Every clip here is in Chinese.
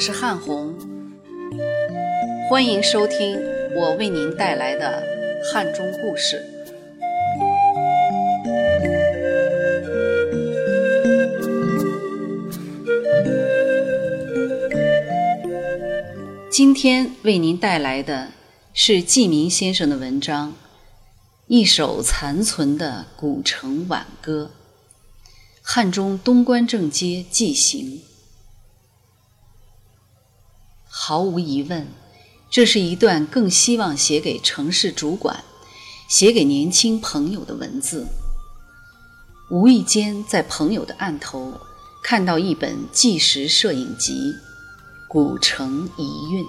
我是汉红，欢迎收听我为您带来的汉中故事。今天为您带来的是季明先生的文章《一首残存的古城挽歌》，汉中东关正街纪行。毫无疑问，这是一段更希望写给城市主管、写给年轻朋友的文字。无意间在朋友的案头看到一本纪实摄影集《古城遗韵》，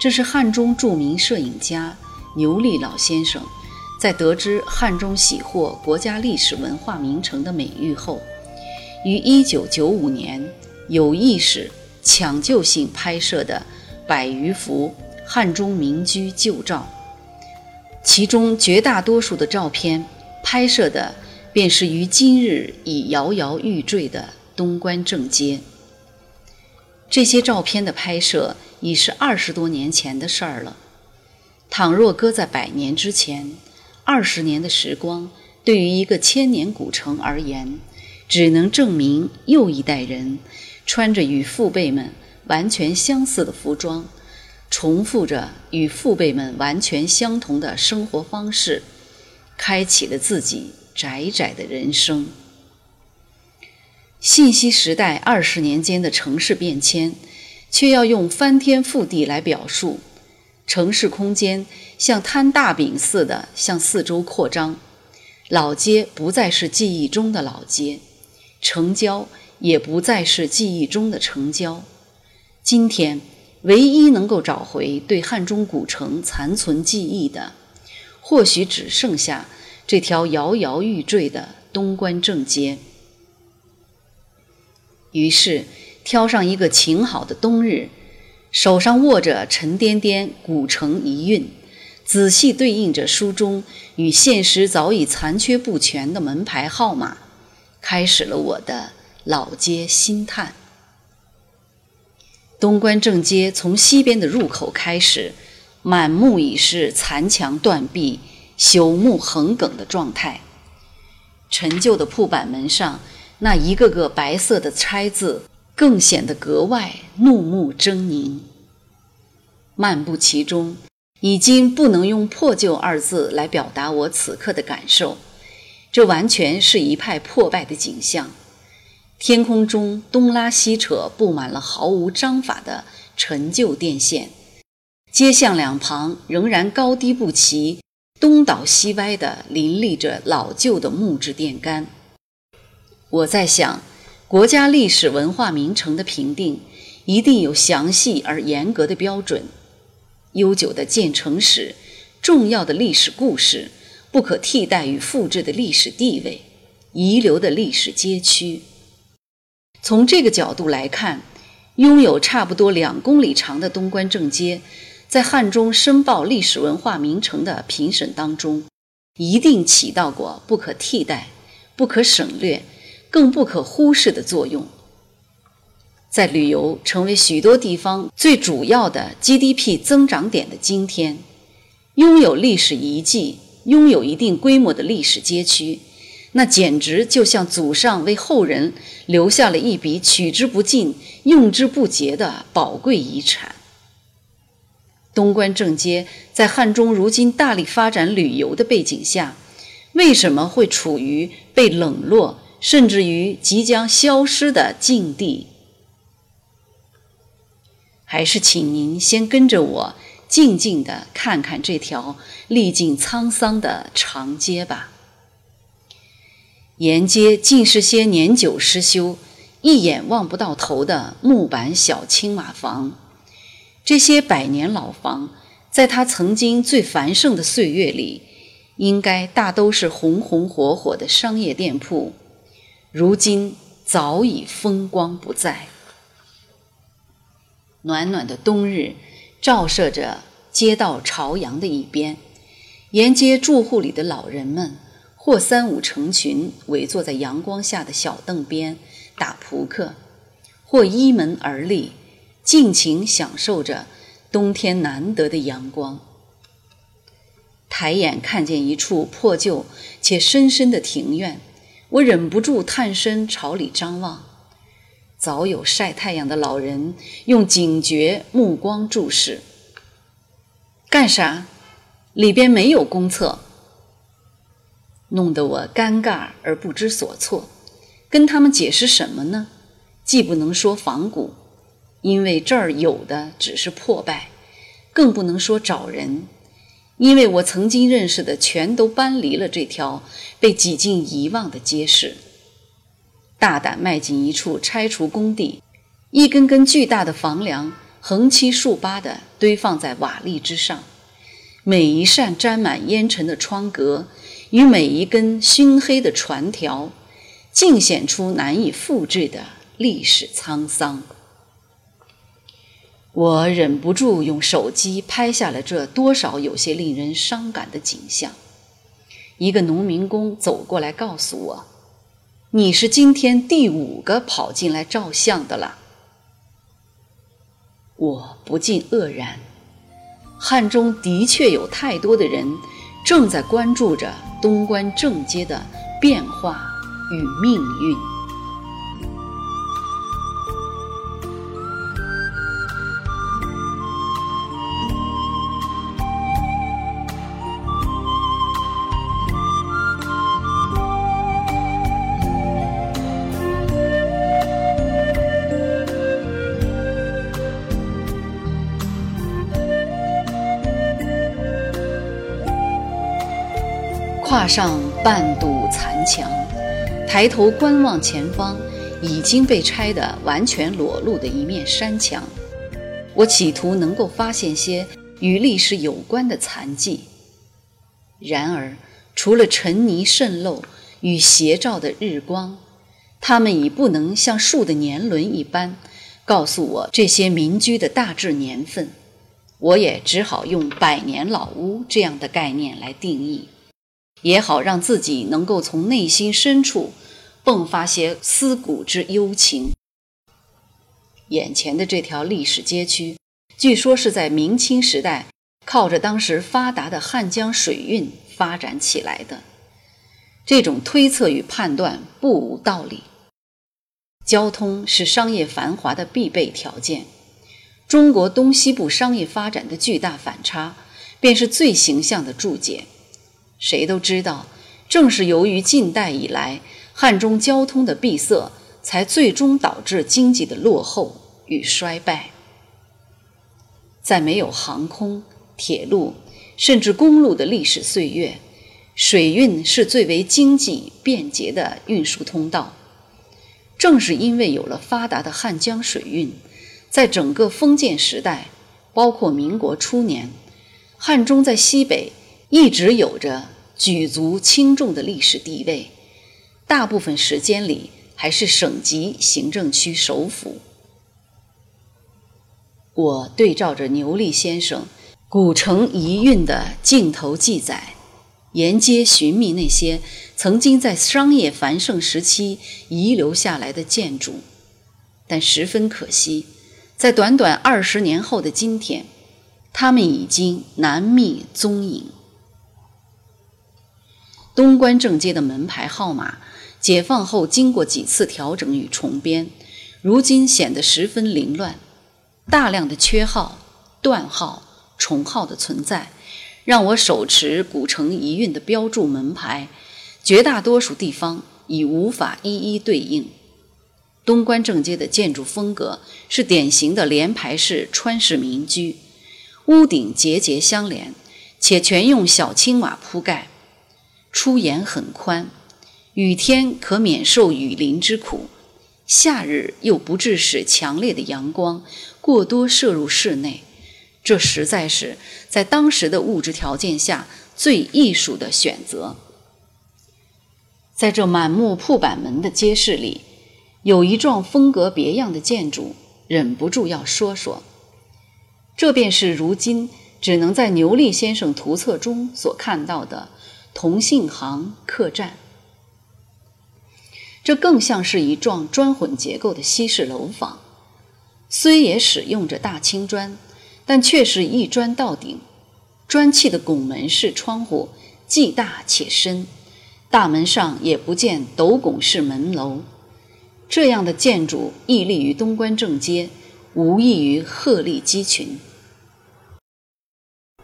这是汉中著名摄影家牛力老先生在得知汉中喜获国家历史文化名城的美誉后，于1995年有意识。抢救性拍摄的百余幅汉中民居旧照，其中绝大多数的照片拍摄的便是于今日已摇摇欲坠的东关正街。这些照片的拍摄已是二十多年前的事儿了。倘若搁在百年之前，二十年的时光对于一个千年古城而言，只能证明又一代人。穿着与父辈们完全相似的服装，重复着与父辈们完全相同的生活方式，开启了自己窄窄的人生。信息时代二十年间的城市变迁，却要用翻天覆地来表述。城市空间像摊大饼似的向四周扩张，老街不再是记忆中的老街，城郊。也不再是记忆中的城郊。今天，唯一能够找回对汉中古城残存记忆的，或许只剩下这条摇摇欲坠的东关正街。于是，挑上一个晴好的冬日，手上握着沉甸甸《古城遗韵》，仔细对应着书中与现实早已残缺不全的门牌号码，开始了我的。老街新探，东关正街从西边的入口开始，满目已是残墙断壁、朽木横梗的状态。陈旧的铺板门上那一个个白色的拆字，更显得格外怒目狰狞。漫步其中，已经不能用破旧二字来表达我此刻的感受，这完全是一派破败的景象。天空中东拉西扯，布满了毫无章法的陈旧电线；街巷两旁仍然高低不齐、东倒西歪地林立着老旧的木质电杆。我在想，国家历史文化名城的评定一定有详细而严格的标准。悠久的建城史、重要的历史故事、不可替代与复制的历史地位、遗留的历史街区。从这个角度来看，拥有差不多两公里长的东关正街，在汉中申报历史文化名城的评审当中，一定起到过不可替代、不可省略、更不可忽视的作用。在旅游成为许多地方最主要的 GDP 增长点的今天，拥有历史遗迹、拥有一定规模的历史街区。那简直就像祖上为后人留下了一笔取之不尽、用之不竭的宝贵遗产。东关正街在汉中如今大力发展旅游的背景下，为什么会处于被冷落，甚至于即将消失的境地？还是请您先跟着我，静静地看看这条历尽沧桑的长街吧。沿街尽是些年久失修、一眼望不到头的木板小青瓦房。这些百年老房，在它曾经最繁盛的岁月里，应该大都是红红火火的商业店铺，如今早已风光不再。暖暖的冬日，照射着街道朝阳的一边，沿街住户里的老人们。或三五成群围坐在阳光下的小凳边打扑克，或依门而立，尽情享受着冬天难得的阳光。抬眼看见一处破旧且深深的庭院，我忍不住探身朝里张望。早有晒太阳的老人用警觉目光注视。干啥？里边没有公厕。弄得我尴尬而不知所措。跟他们解释什么呢？既不能说仿古，因为这儿有的只是破败；更不能说找人。因为我曾经认识的全都搬离了这条被几近遗忘的街市。大胆迈进一处拆除工地，一根根巨大的房梁横七竖八地堆放在瓦砾之上，每一扇沾满烟尘的窗格与每一根熏黑的船条，尽显出难以复制的历史沧桑。我忍不住用手机拍下了这多少有些令人伤感的景象。一个农民工走过来告诉我：“你是今天第五个跑进来照相的了。”我不禁愕然。汉中的确有太多的人正在关注着东关正街的变化与命运。上半堵残墙，抬头观望前方，已经被拆得完全裸露的一面山墙。我企图能够发现些与历史有关的残迹，然而除了尘泥渗漏与斜照的日光，它们已不能像树的年轮一般告诉我这些民居的大致年份。我也只好用“百年老屋”这样的概念来定义。也好让自己能够从内心深处迸发些思古之幽情。眼前的这条历史街区，据说是在明清时代靠着当时发达的汉江水运发展起来的。这种推测与判断不无道理。交通是商业繁华的必备条件，中国东西部商业发展的巨大反差，便是最形象的注解。谁都知道，正是由于近代以来汉中交通的闭塞，才最终导致经济的落后与衰败。在没有航空、铁路甚至公路的历史岁月，水运是最为经济便捷的运输通道。正是因为有了发达的汉江水运，在整个封建时代，包括民国初年，汉中在西北。一直有着举足轻重的历史地位，大部分时间里还是省级行政区首府。我对照着牛力先生《古城遗韵》的镜头记载，沿街寻觅那些曾经在商业繁盛时期遗留下来的建筑，但十分可惜，在短短二十年后的今天，它们已经难觅踪影。东关正街的门牌号码，解放后经过几次调整与重编，如今显得十分凌乱。大量的缺号、断号、重号的存在，让我手持古城遗韵的标注门牌，绝大多数地方已无法一一对应。东关正街的建筑风格是典型的连排式川式民居，屋顶节节相连，且全用小青瓦铺盖。出檐很宽，雨天可免受雨淋之苦，夏日又不致使强烈的阳光过多射入室内，这实在是在当时的物质条件下最艺术的选择。在这满目铺板门的街市里，有一幢风格别样的建筑，忍不住要说说。这便是如今只能在牛力先生图册中所看到的。同信行客栈，这更像是一幢砖混结构的西式楼房，虽也使用着大青砖，但却是一砖到顶。砖砌的拱门式窗户既大且深，大门上也不见斗拱式门楼。这样的建筑屹立于东关正街，无异于鹤立鸡群。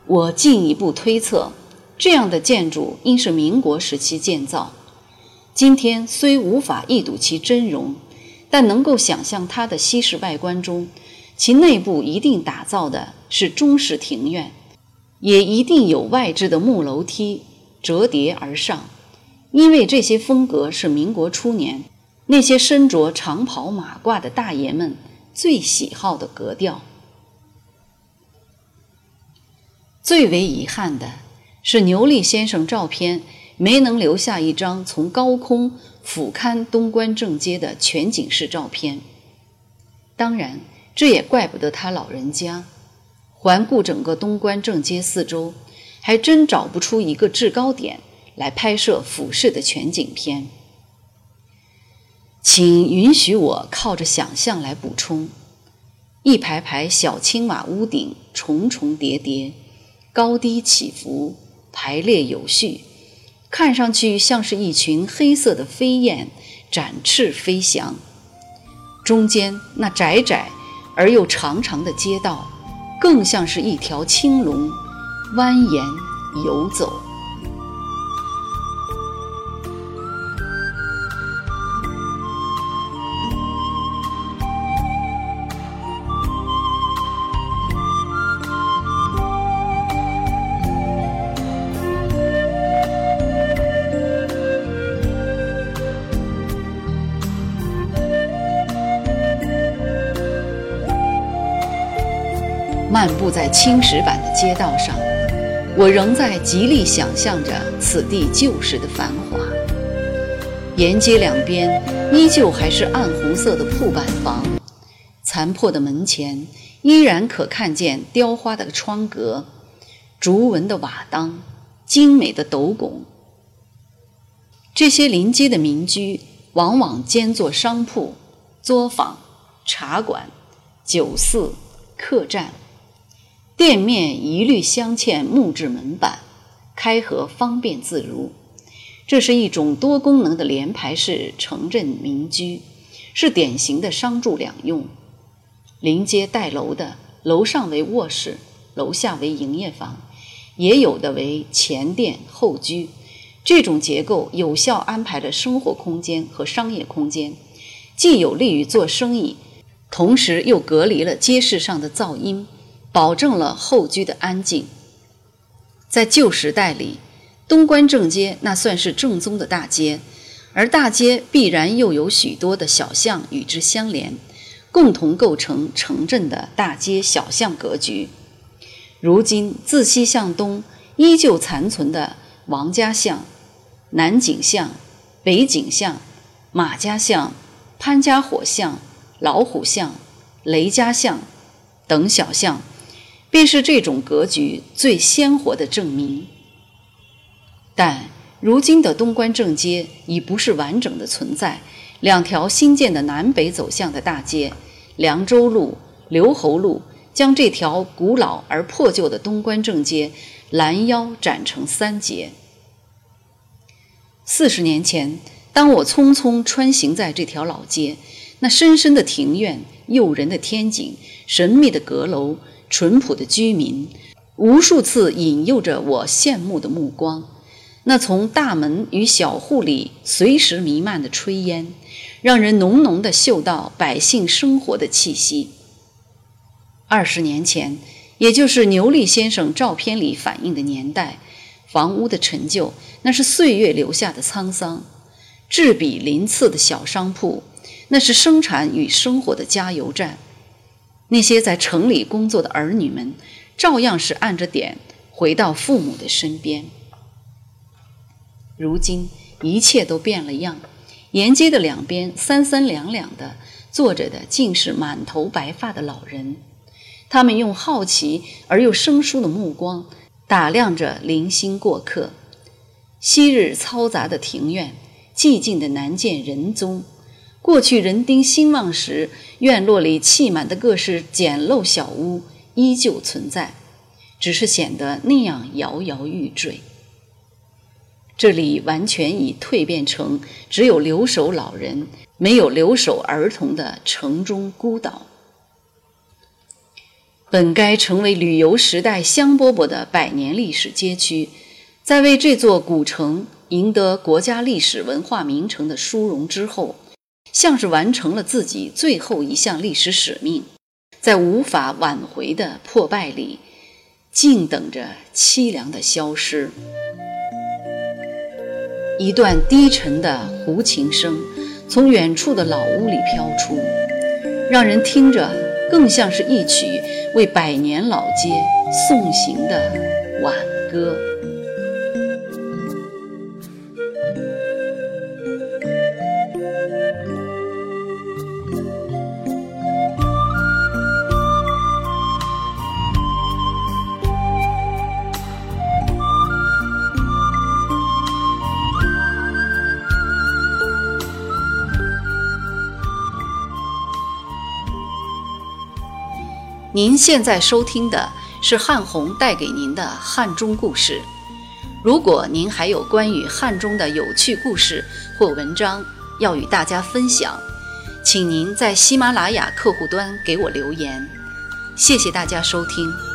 我进一步推测，这样的建筑应是民国时期建造。今天虽无法一睹其真容，但能够想象它的西式外观中，其内部一定打造的是中式庭院，也一定有外置的木楼梯折叠而上，因为这些风格是民国初年。那些身着长袍马褂的大爷们最喜好的格调。最为遗憾的是，牛莉先生照片没能留下一张从高空俯瞰东关正街的全景式照片。当然，这也怪不得他老人家。环顾整个东关正街四周，还真找不出一个制高点来拍摄俯视的全景片。请允许我靠着想象来补充：一排排小青瓦屋顶，重重叠叠，高低起伏，排列有序，看上去像是一群黑色的飞燕展翅飞翔。中间那窄窄而又长长的街道，更像是一条青龙蜿蜒游走。步在青石板的街道上，我仍在极力想象着此地旧时的繁华。沿街两边依旧还是暗红色的铺板房，残破的门前依然可看见雕花的窗格、竹纹的瓦当、精美的斗拱。这些临街的民居往往兼作商铺、作坊、茶馆、酒肆、客栈。店面一律镶嵌木质门板，开合方便自如。这是一种多功能的联排式城镇民居，是典型的商住两用。临街带楼的，楼上为卧室，楼下为营业房，也有的为前店后居。这种结构有效安排了生活空间和商业空间，既有利于做生意，同时又隔离了街市上的噪音。保证了后居的安静。在旧时代里，东关正街那算是正宗的大街，而大街必然又有许多的小巷与之相连，共同构成城镇的大街小巷格局。如今自西向东依旧残存的王家巷、南井巷、北井巷、马家巷、潘家火巷、老虎巷、雷家巷等小巷。便是这种格局最鲜活的证明。但如今的东关正街已不是完整的存在，两条新建的南北走向的大街——凉州路、留侯路，将这条古老而破旧的东关正街拦腰斩成三截。四十年前，当我匆匆穿行在这条老街，那深深的庭院、诱人的天井、神秘的阁楼。淳朴的居民，无数次引诱着我羡慕的目光。那从大门与小户里随时弥漫的炊烟，让人浓浓的嗅到百姓生活的气息。二十年前，也就是牛力先生照片里反映的年代，房屋的陈旧，那是岁月留下的沧桑；质比鳞次的小商铺，那是生产与生活的加油站。那些在城里工作的儿女们，照样是按着点回到父母的身边。如今一切都变了样，沿街的两边三三两两的坐着的，竟是满头白发的老人。他们用好奇而又生疏的目光打量着零星过客。昔日嘈杂的庭院，寂静的难见人踪。过去人丁兴旺时，院落里砌满的各式简陋小屋依旧存在，只是显得那样摇摇欲坠。这里完全已蜕变成只有留守老人，没有留守儿童的城中孤岛。本该成为旅游时代香饽饽的百年历史街区，在为这座古城赢得国家历史文化名城的殊荣之后，像是完成了自己最后一项历史使命，在无法挽回的破败里，静等着凄凉的消失。一段低沉的胡琴声从远处的老屋里飘出，让人听着更像是一曲。为百年老街送行的挽歌。您现在收听的是汉红带给您的汉中故事。如果您还有关于汉中的有趣故事或文章要与大家分享，请您在喜马拉雅客户端给我留言。谢谢大家收听。